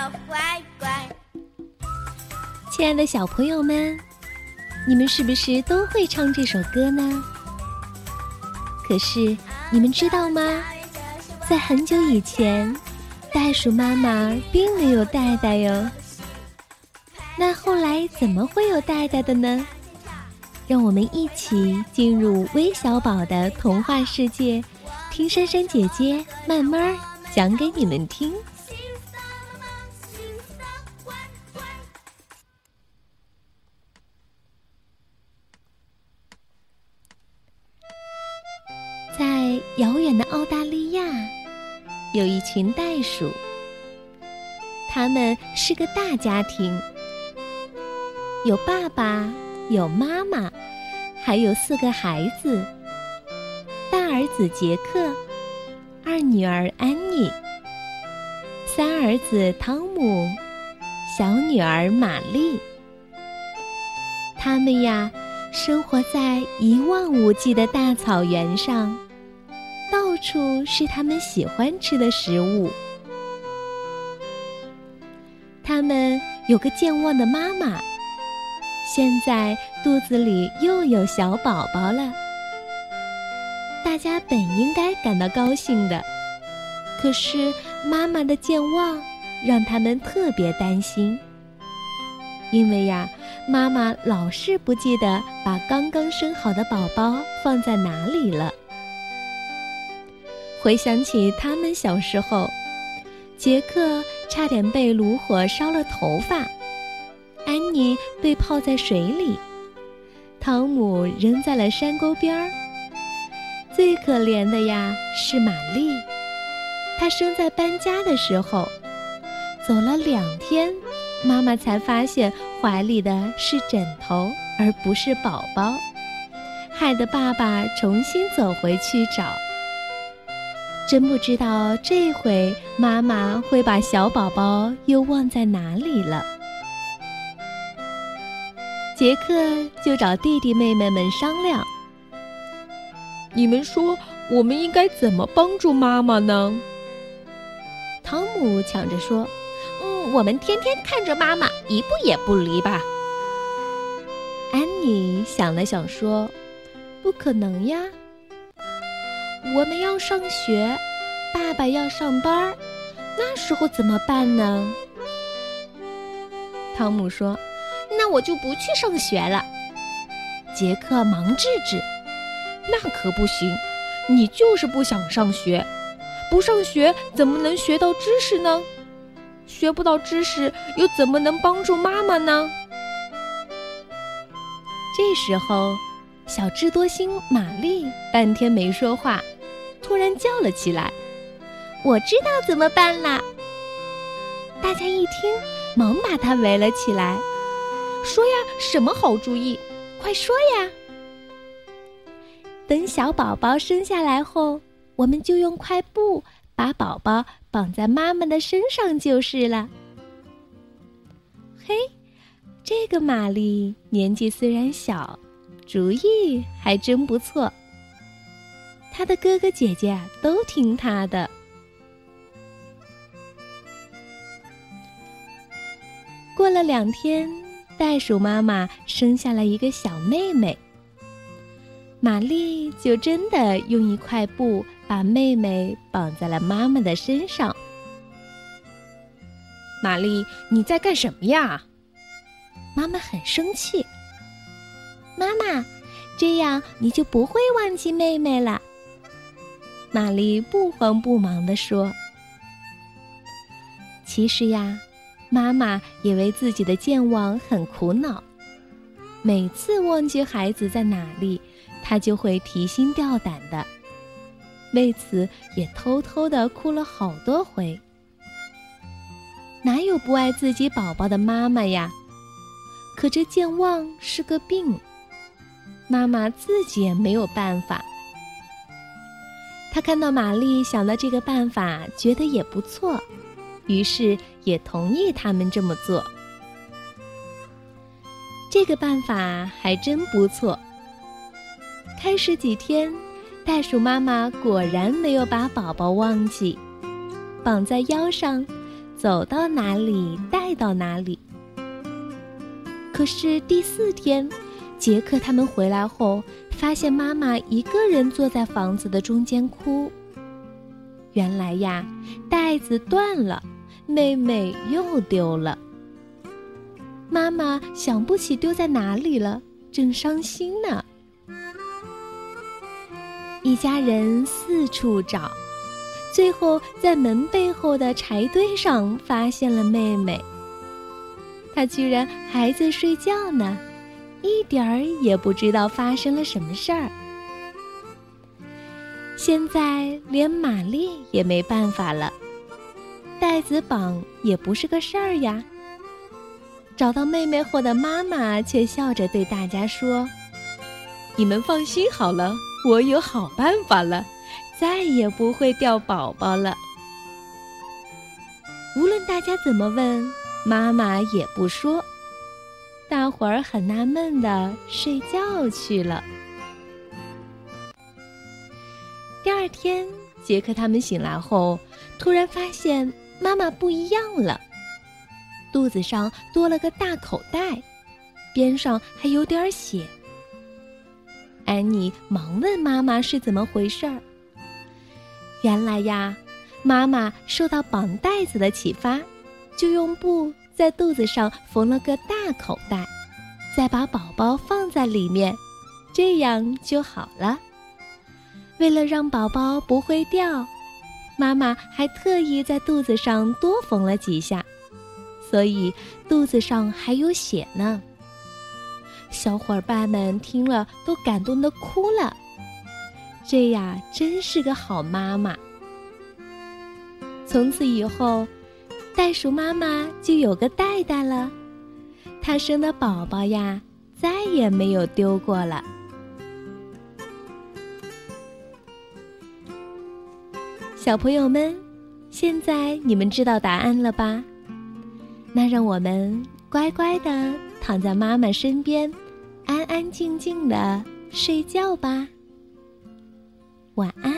小乖乖。亲爱的小朋友们，你们是不是都会唱这首歌呢？可是你们知道吗？在很久以前，袋鼠妈妈并没有袋袋哟。那后来怎么会有袋袋的呢？让我们一起进入微小宝的童话世界，听珊珊姐姐慢慢讲给你们听。遥远的澳大利亚，有一群袋鼠，他们是个大家庭，有爸爸。有妈妈，还有四个孩子：大儿子杰克，二女儿安妮，三儿子汤姆，小女儿玛丽。他们呀，生活在一望无际的大草原上，处是他们喜欢吃的食物。他们有个健忘的妈妈。现在肚子里又有小宝宝了，大家本应该感到高兴的，可是妈妈的健忘让他们特别担心。因为呀，妈妈老是不记得把刚刚生好的宝宝放在哪里了。回想起他们小时候，杰克差点被炉火烧了头发。安妮被泡在水里，汤姆扔在了山沟边儿。最可怜的呀是玛丽，她生在搬家的时候，走了两天，妈妈才发现怀里的是枕头而不是宝宝，害得爸爸重新走回去找。真不知道这回妈妈会把小宝宝又忘在哪里了。杰克就找弟弟妹妹们商量：“你们说，我们应该怎么帮助妈妈呢？”汤姆抢着说：“嗯，我们天天看着妈妈，一步也不离吧。”安妮想了想说：“不可能呀，我们要上学，爸爸要上班，那时候怎么办呢？”汤姆说。那我就不去上学了。杰克忙制止：“那可不行，你就是不想上学，不上学怎么能学到知识呢？学不到知识又怎么能帮助妈妈呢？”这时候，小智多星玛丽半天没说话，突然叫了起来：“我知道怎么办啦！”大家一听，忙把她围了起来。说呀，什么好主意？快说呀！等小宝宝生下来后，我们就用块布把宝宝绑在妈妈的身上就是了。嘿，这个玛丽年纪虽然小，主意还真不错。他的哥哥姐姐都听他的。过了两天。袋鼠妈妈生下了一个小妹妹，玛丽就真的用一块布把妹妹绑在了妈妈的身上。玛丽，你在干什么呀？妈妈很生气。妈妈，这样你就不会忘记妹妹了。玛丽不慌不忙地说：“其实呀。”妈妈也为自己的健忘很苦恼，每次忘记孩子在哪里，她就会提心吊胆的，为此也偷偷的哭了好多回。哪有不爱自己宝宝的妈妈呀？可这健忘是个病，妈妈自己也没有办法。她看到玛丽想到这个办法，觉得也不错。于是也同意他们这么做。这个办法还真不错。开始几天，袋鼠妈妈果然没有把宝宝忘记，绑在腰上，走到哪里带到哪里。可是第四天，杰克他们回来后，发现妈妈一个人坐在房子的中间哭。原来呀，带子断了，妹妹又丢了。妈妈想不起丢在哪里了，正伤心呢。一家人四处找，最后在门背后的柴堆上发现了妹妹。她居然还在睡觉呢，一点儿也不知道发生了什么事儿。现在连玛丽也没办法了，带子绑也不是个事儿呀。找到妹妹后的妈妈却笑着对大家说：“你们放心好了。”我有好办法了，再也不会掉宝宝了。无论大家怎么问，妈妈也不说。大伙儿很纳闷的睡觉去了。第二天，杰克他们醒来后，突然发现妈妈不一样了，肚子上多了个大口袋，边上还有点血。安妮忙问妈妈是怎么回事儿。原来呀，妈妈受到绑带子的启发，就用布在肚子上缝了个大口袋，再把宝宝放在里面，这样就好了。为了让宝宝不会掉，妈妈还特意在肚子上多缝了几下，所以肚子上还有血呢。小伙伴们听了都感动的哭了，这呀真是个好妈妈。从此以后，袋鼠妈妈就有个袋袋了，它生的宝宝呀再也没有丢过了。小朋友们，现在你们知道答案了吧？那让我们乖乖的。躺在妈妈身边，安安静静的睡觉吧。晚安。